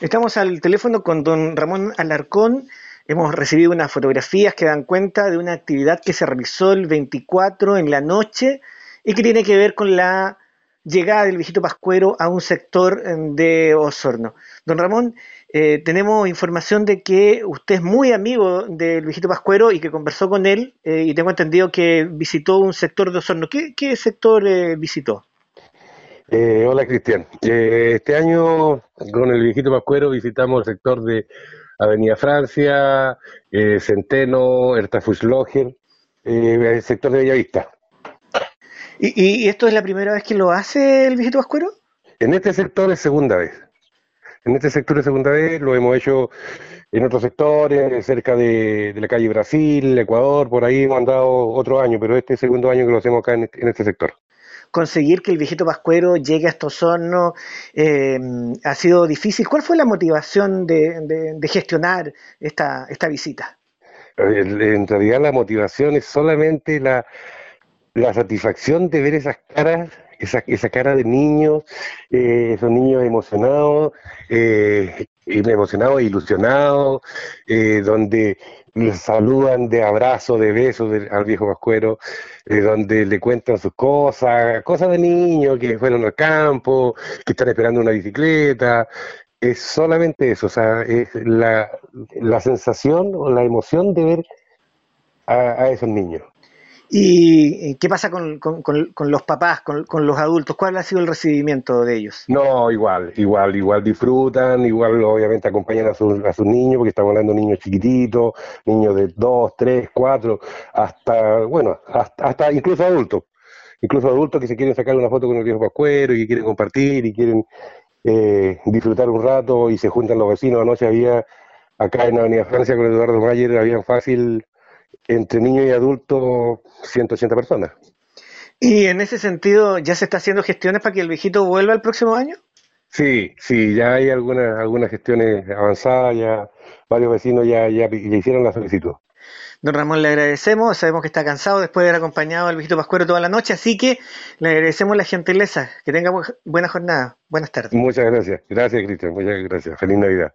Estamos al teléfono con don Ramón Alarcón. Hemos recibido unas fotografías que dan cuenta de una actividad que se realizó el 24 en la noche y que tiene que ver con la llegada del viejito Pascuero a un sector eh, de Osorno. Don Ramón, eh, tenemos información de que usted es muy amigo del viejito Pascuero y que conversó con él eh, y tengo entendido que visitó un sector de Osorno. ¿Qué, sector visitó? Hola Cristian. este año con el viejito Pascuero visitamos el sector de Avenida Francia, Centeno, Ertafuslóger, el sector de Bellavista. ¿Y, ¿Y, esto es la primera vez que lo hace el viejito Pascuero? En este sector es segunda vez. En este sector es segunda vez, lo hemos hecho en otros sectores, cerca de, la calle Brasil, Ecuador, por ahí hemos andado otro año, pero este es el segundo año que lo hacemos acá en este sector conseguir que el viejito Pascuero llegue a estos hornos eh, ha sido difícil. ¿Cuál fue la motivación de, gestionar esta, esta visita? En realidad la motivación es solamente la, la satisfacción de ver esas caras, esa, esa cara de niños, eh, esos niños emocionados, eh, emocionados e ilusionados, eh, donde les saludan de abrazo, de besos al viejo Pascuero, donde le cuentan sus cosas, cosas de niños que fueron al campo, que están esperando una bicicleta. Es solamente eso, o sea, es la, la sensación o la emoción de ver a esos niños. ¿Y qué pasa con, los papás, con, los adultos? ¿Cuál ha sido el recibimiento de ellos? No, igual, igual, igual disfrutan, igual obviamente acompañan a, sus, a sus niños, porque estamos hablando de niños chiquititos, niños de 2, 3, 4, hasta, bueno, hasta, incluso adultos. Incluso adultos que se quieren sacar una foto con el viejo Pascuero y que quieren compartir y quieren eh, disfrutar un rato y se juntan los vecinos. Anoche había, acá en Avenida Francia con Eduardo Mayer, había fácil entre niños y adultos 180 personas. ¿Y en ese sentido ya se está haciendo gestiones para que el viejito vuelva el próximo año? Sí, sí, ya hay algunas, algunas gestiones avanzadas, ya varios vecinos ya, ya, hicieron la solicitud. Don Ramón, le agradecemos, sabemos que está cansado después de haber acompañado al viejito Pascuero toda la noche, así que le agradecemos la gentileza, que tenga buena jornada, buenas tardes. Muchas gracias, gracias Cristian, muchas gracias, feliz Navidad.